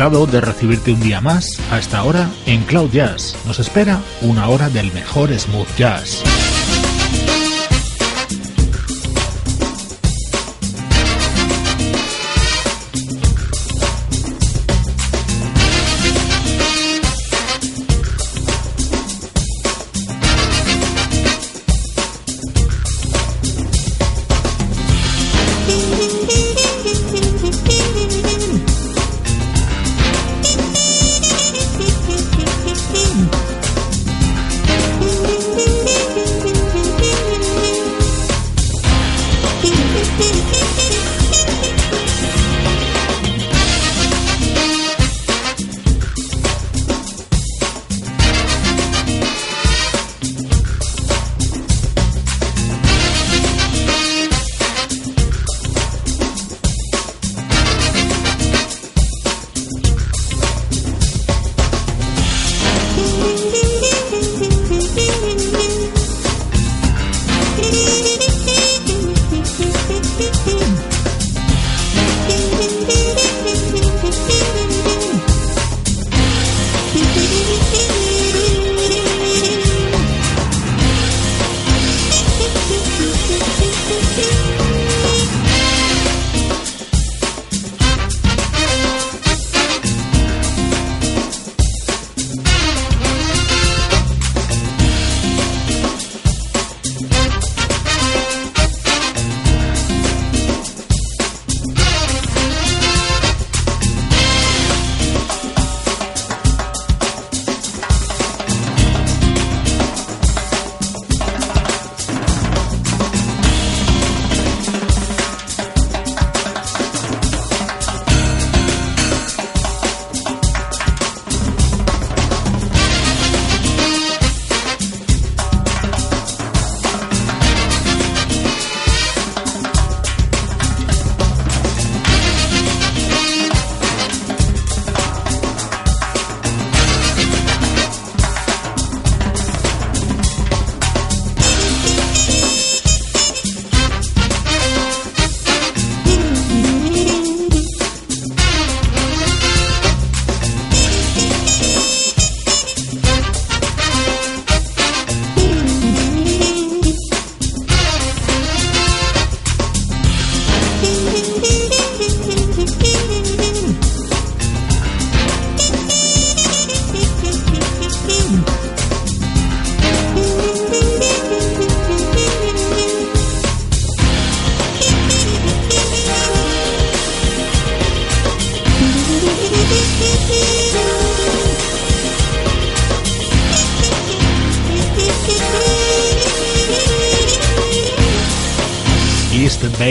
De recibirte un día más a esta hora en Cloud Jazz. Nos espera una hora del mejor smooth jazz.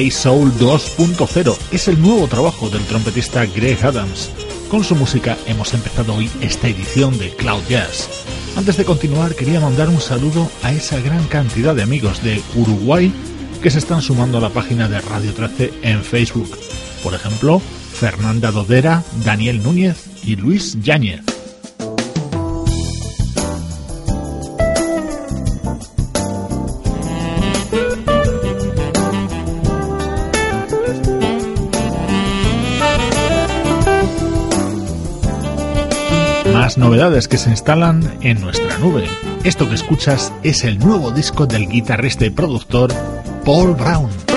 Soul 2.0 es el nuevo trabajo del trompetista Greg Adams. Con su música hemos empezado hoy esta edición de Cloud Jazz. Antes de continuar quería mandar un saludo a esa gran cantidad de amigos de Uruguay que se están sumando a la página de Radio 13 en Facebook. Por ejemplo, Fernanda Dodera, Daniel Núñez y Luis Yáñez. Novedades que se instalan en nuestra nube. Esto que escuchas es el nuevo disco del guitarrista y productor Paul Brown.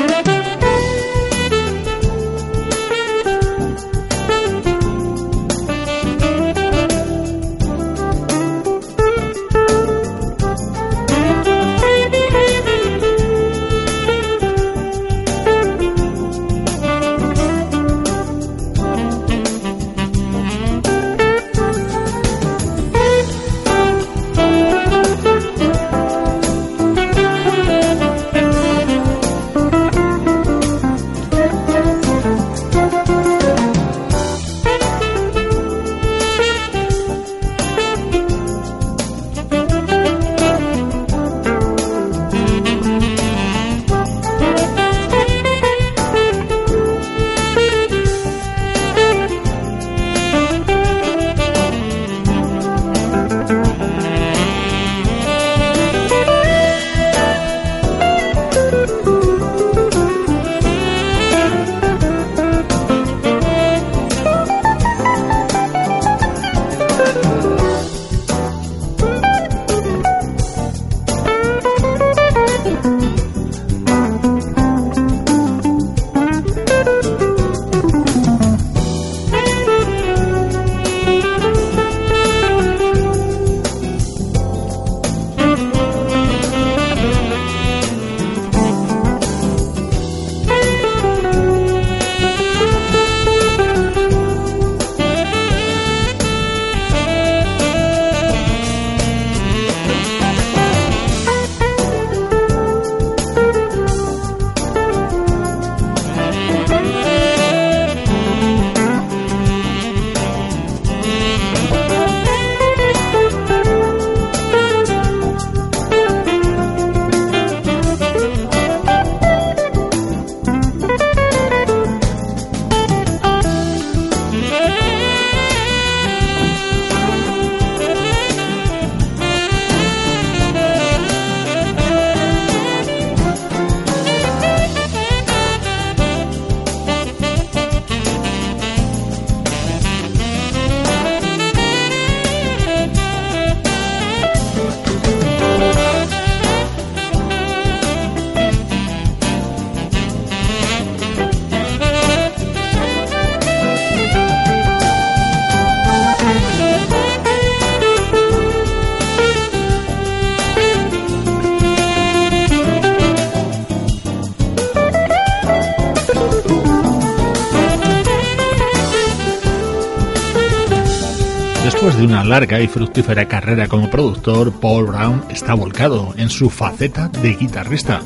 Después de una larga y fructífera carrera como productor, Paul Brown está volcado en su faceta de guitarrista.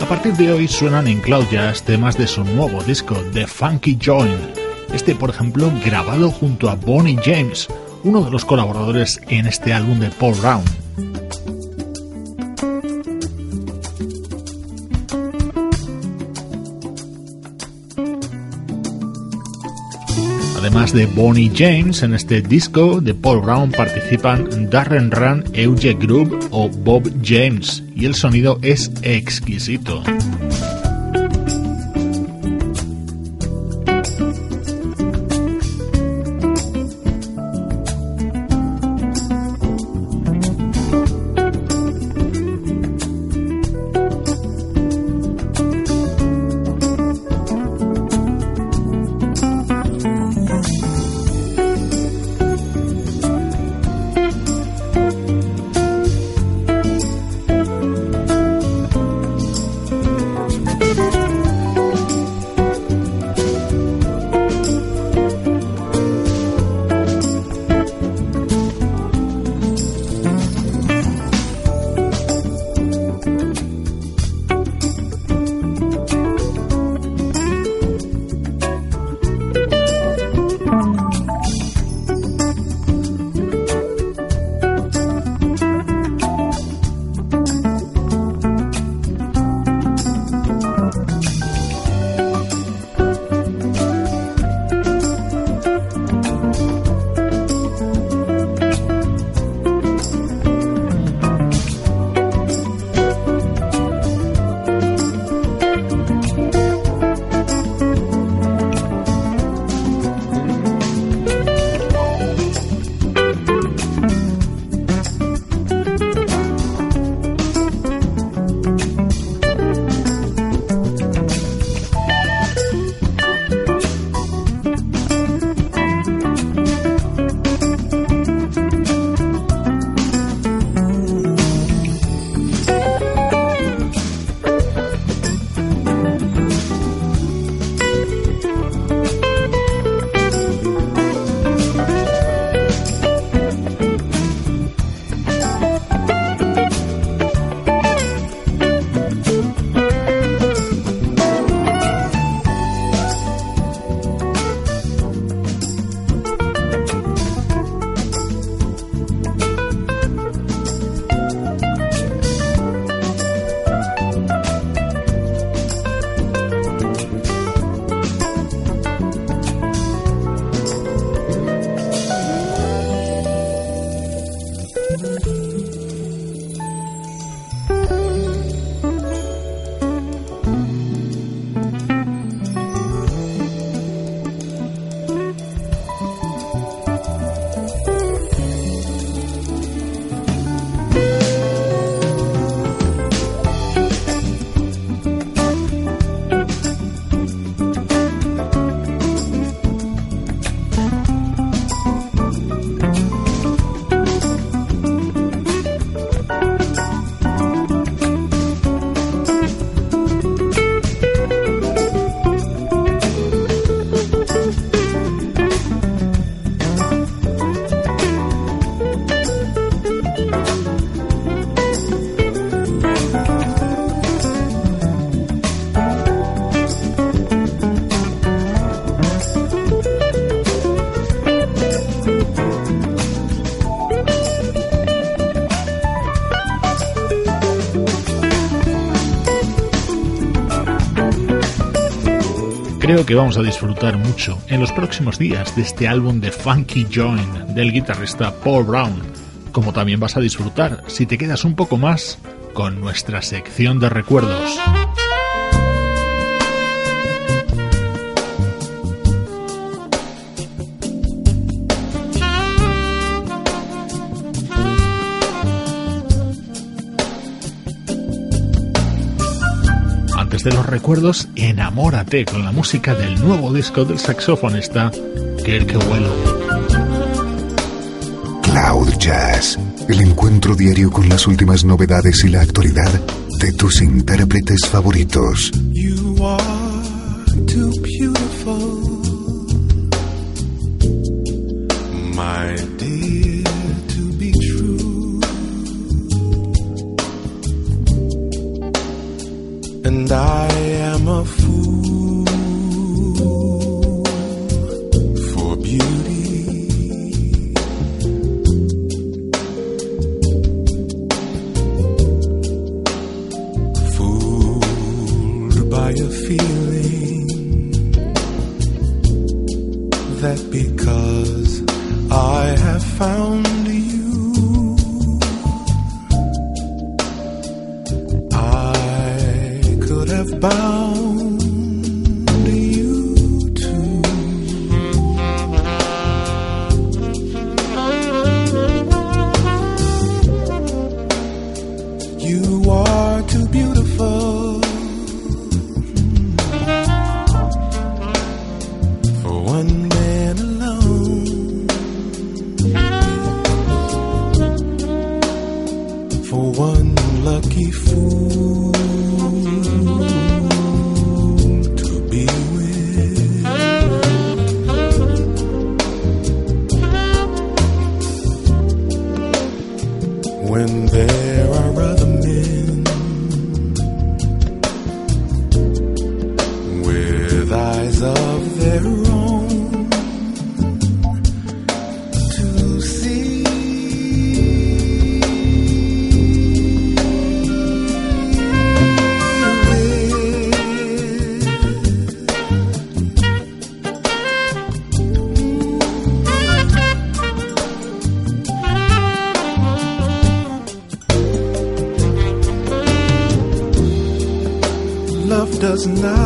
A partir de hoy suenan en Cloud Jazz temas de su nuevo disco, The Funky Join. Este, por ejemplo, grabado junto a Bonnie James, uno de los colaboradores en este álbum de Paul Brown. Además de Bonnie James, en este disco de Paul Brown participan Darren Run, Euge Group o Bob James, y el sonido es exquisito. Creo que vamos a disfrutar mucho en los próximos días de este álbum de Funky Join del guitarrista Paul Brown, como también vas a disfrutar si te quedas un poco más con nuestra sección de recuerdos. desde los recuerdos, enamórate con la música del nuevo disco del saxofonista Kirk vuelo Cloud Jazz, el encuentro diario con las últimas novedades y la actualidad de tus intérpretes favoritos. You are too beautiful, my dear. and I am a fool for beauty. Fooled by a feeling that because I have found. was not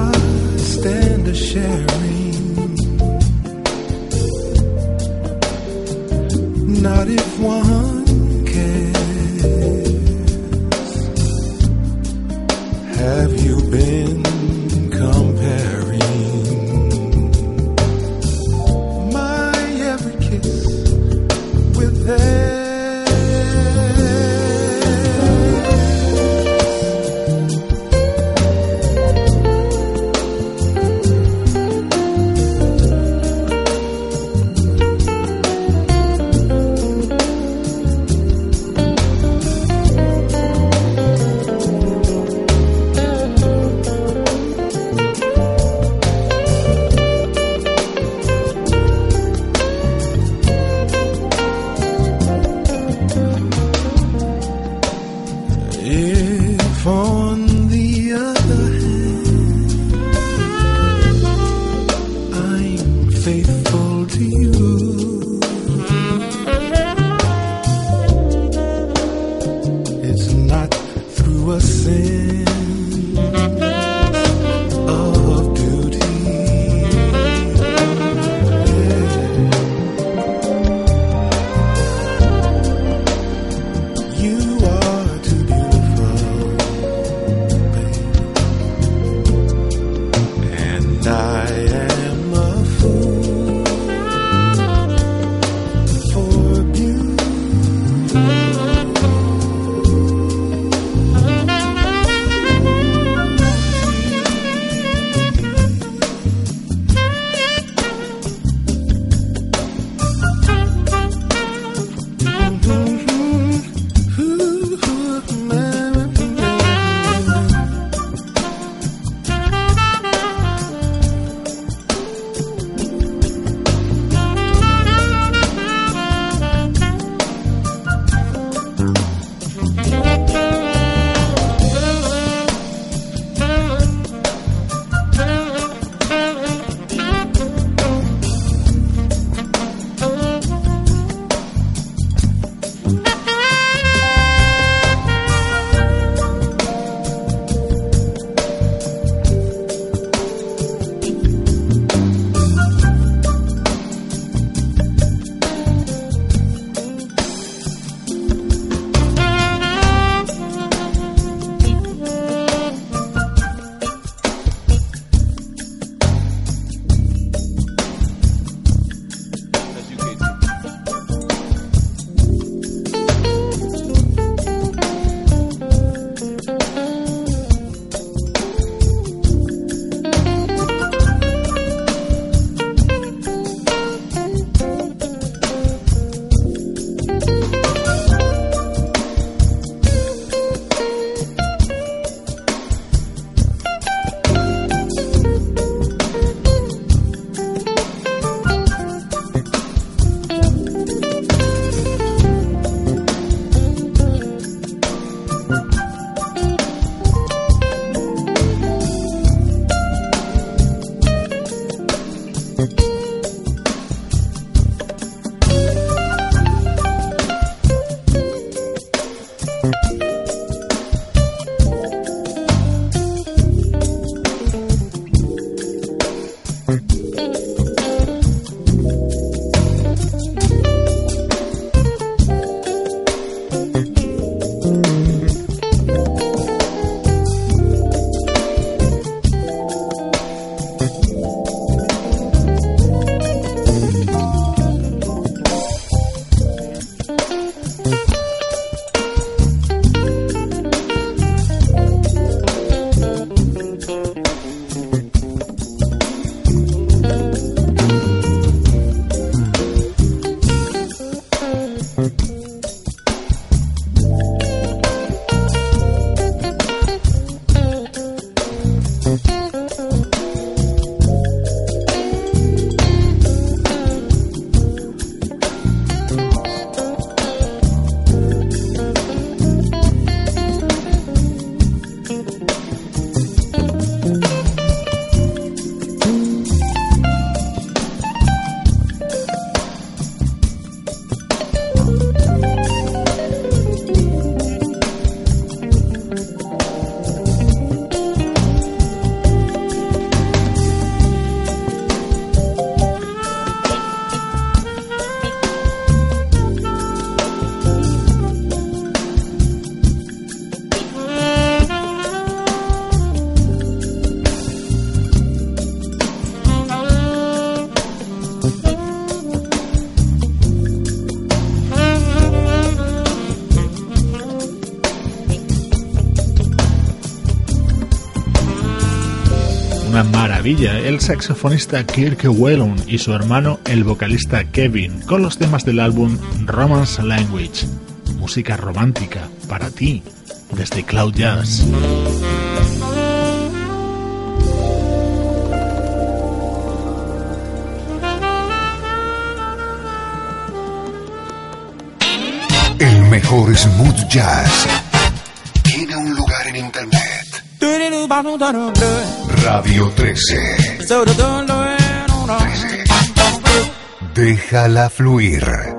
saxofonista Kirk Whelan y su hermano, el vocalista Kevin, con los temas del álbum Romance Language, música romántica para ti, desde Cloud Jazz. El mejor smooth jazz tiene un lugar en internet. Radio 13. 13. Déjala fluir.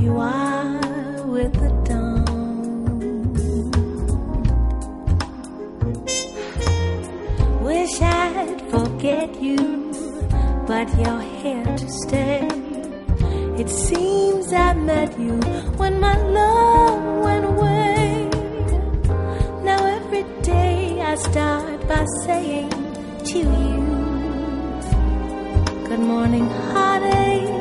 you are with the dawn. Wish I'd forget you, but you're here to stay. It seems I met you when my love went away. Now every day I start by saying to you, Good morning, heartache.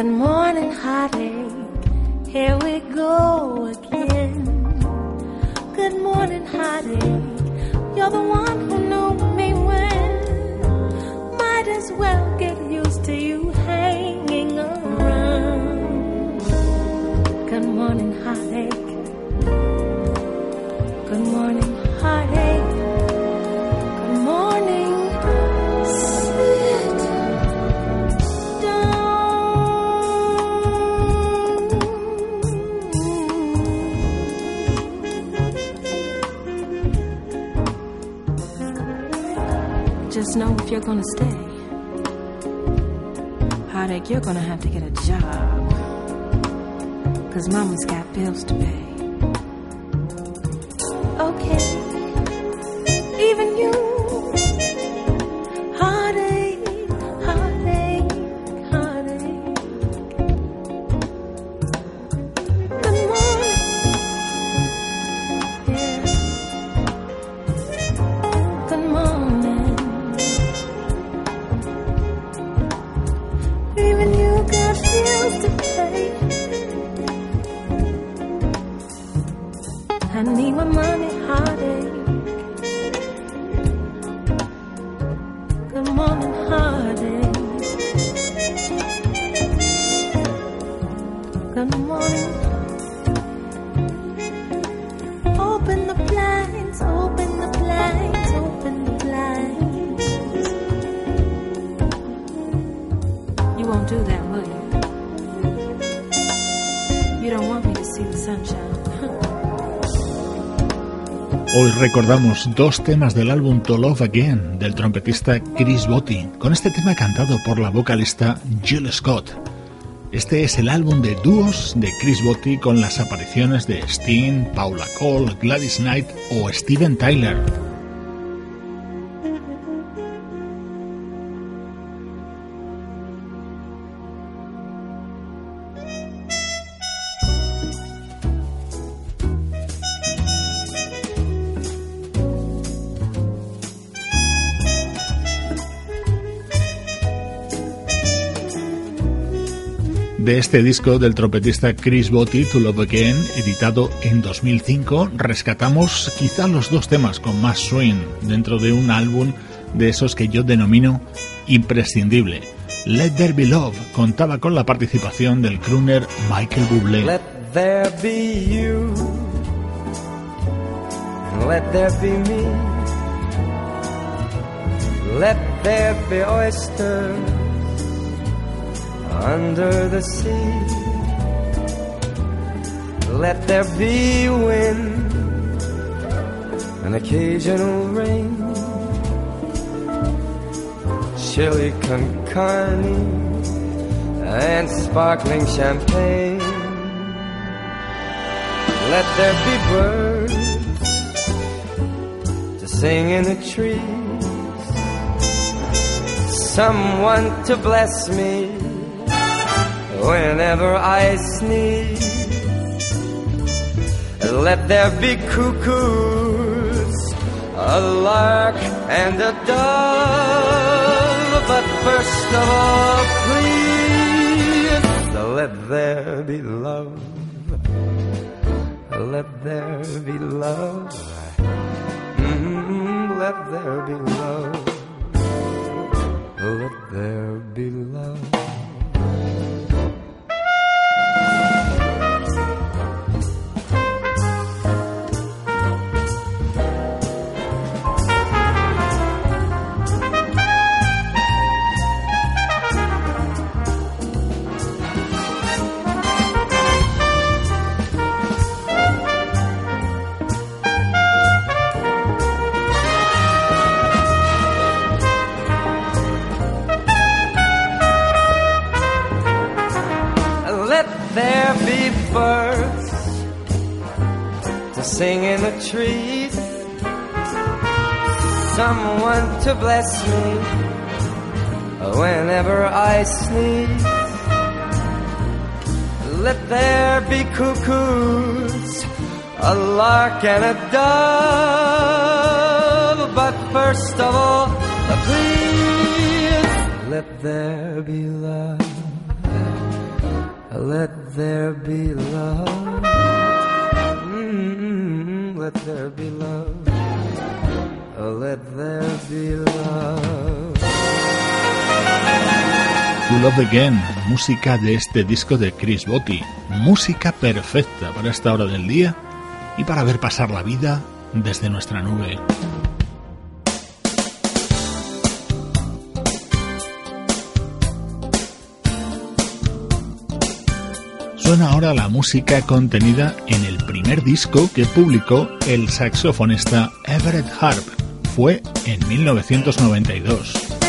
and more. You're gonna stay. Heartache, you're gonna have to get a job. Cause mama's got bills to pay. Hoy recordamos dos temas del álbum To Love Again del trompetista Chris Botti, con este tema cantado por la vocalista Jill Scott. Este es el álbum de dúos de Chris Botti con las apariciones de Sting, Paula Cole, Gladys Knight o Steven Tyler. Este disco del trompetista Chris Botti, To Love Again, editado en 2005, rescatamos quizá los dos temas con más swing dentro de un álbum de esos que yo denomino imprescindible. Let There Be Love contaba con la participación del crooner Michael Bublé. Let there be you. Let there be me. Let there be oysters. Under the sea. Let there be wind, an occasional rain, chili con carne, and sparkling champagne. Let there be birds to sing in the trees, someone to bless me whenever I sneeze. Let there be cuckoos, a lark and a dove. But first of all, please, let there be love. Let there be love. Mm, let there be love. Let there be love. Sing in the trees. Someone to bless me whenever I sneeze. Let there be cuckoos, a lark and a dove. But first of all, please let there be love. Let there be love let there be love. Oh. To Love Again, música de este disco de Chris Botti, música perfecta para esta hora del día y para ver pasar la vida desde nuestra nube. Suena ahora la música contenida en el primer disco que publicó el saxofonista Everett Harp. fue en 1992.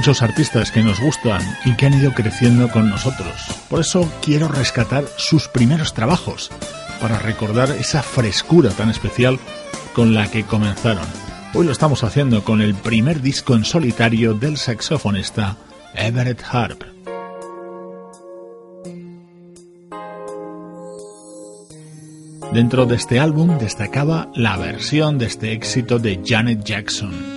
Muchos artistas que nos gustan y que han ido creciendo con nosotros. Por eso quiero rescatar sus primeros trabajos, para recordar esa frescura tan especial con la que comenzaron. Hoy lo estamos haciendo con el primer disco en solitario del saxofonista Everett Harp. Dentro de este álbum destacaba la versión de este éxito de Janet Jackson.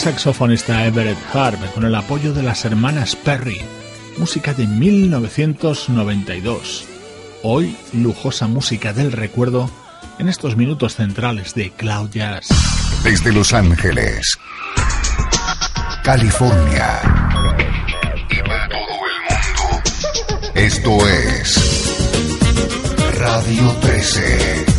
Saxofonista Everett Harp con el apoyo de las hermanas Perry, música de 1992. Hoy, lujosa música del recuerdo en estos minutos centrales de Cloud Jazz. Desde Los Ángeles, California y para todo el mundo, esto es Radio 13. 13.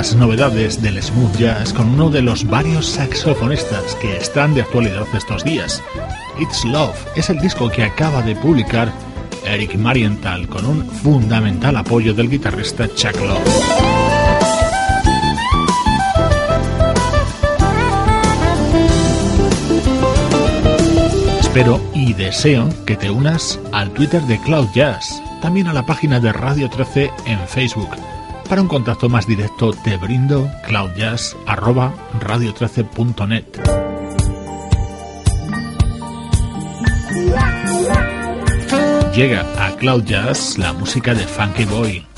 Las novedades del smooth jazz con uno de los varios saxofonistas que están de actualidad estos días. It's Love es el disco que acaba de publicar Eric Marienthal con un fundamental apoyo del guitarrista Chuck Love. Espero y deseo que te unas al Twitter de Cloud Jazz, también a la página de Radio 13 en Facebook para un contacto más directo te brindo cloudjazz.radio13.net. Llega a Cloud Jazz la música de Funky Boy.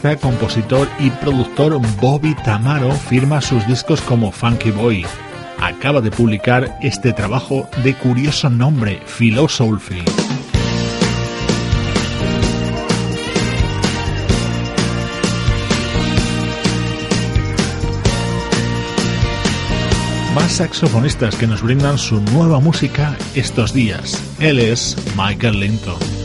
Compositor y productor Bobby Tamaro firma sus discos como Funky Boy. Acaba de publicar este trabajo de curioso nombre, Philosophy. Más saxofonistas que nos brindan su nueva música estos días. Él es Michael Linton.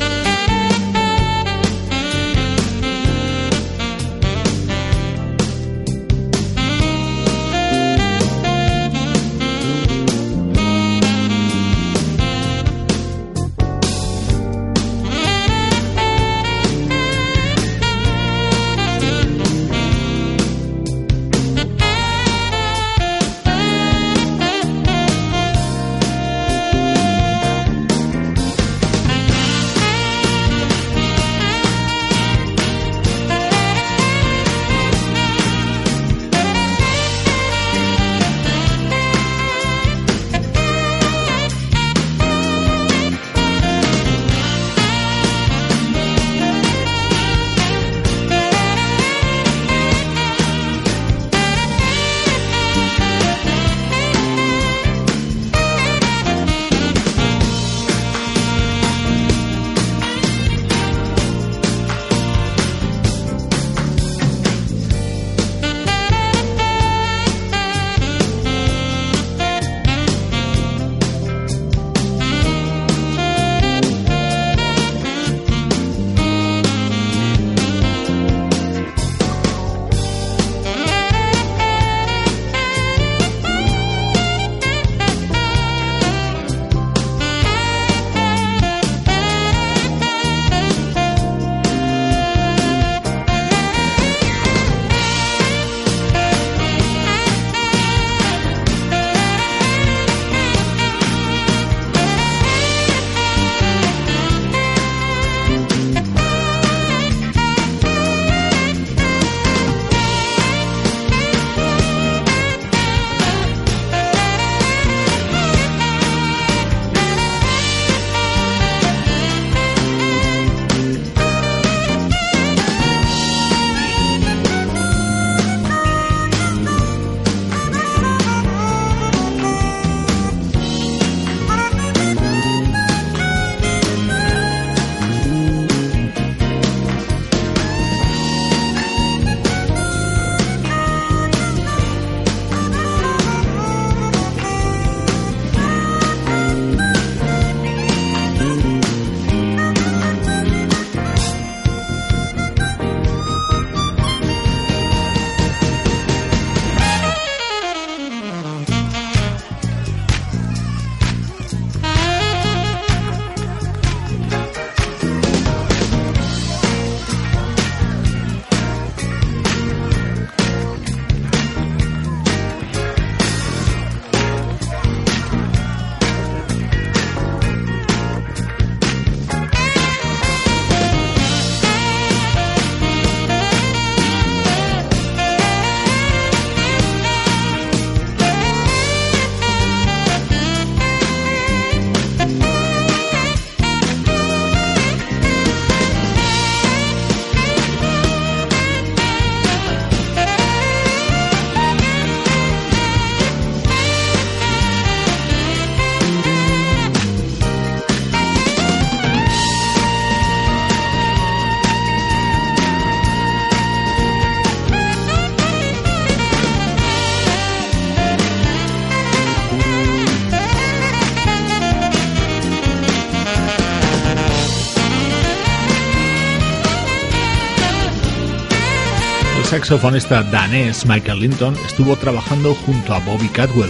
Saxofonista danés Michael Linton estuvo trabajando junto a Bobby Cadwell.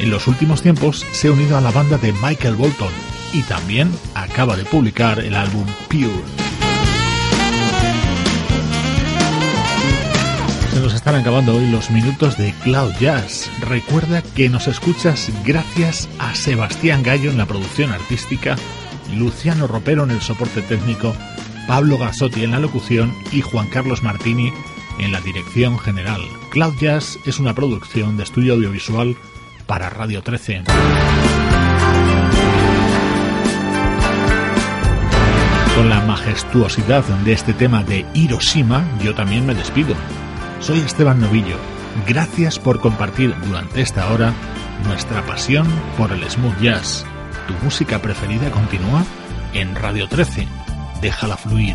En los últimos tiempos se ha unido a la banda de Michael Bolton y también acaba de publicar el álbum Pure. Se nos están acabando hoy los minutos de Cloud Jazz. Recuerda que nos escuchas gracias a Sebastián Gallo en la producción artística, Luciano Ropero en el soporte técnico, Pablo Gasotti en la locución y Juan Carlos Martini en la dirección general. Cloud Jazz es una producción de estudio audiovisual para Radio 13. Con la majestuosidad de este tema de Hiroshima, yo también me despido. Soy Esteban Novillo. Gracias por compartir durante esta hora nuestra pasión por el smooth jazz. Tu música preferida continúa en Radio 13. Déjala fluir.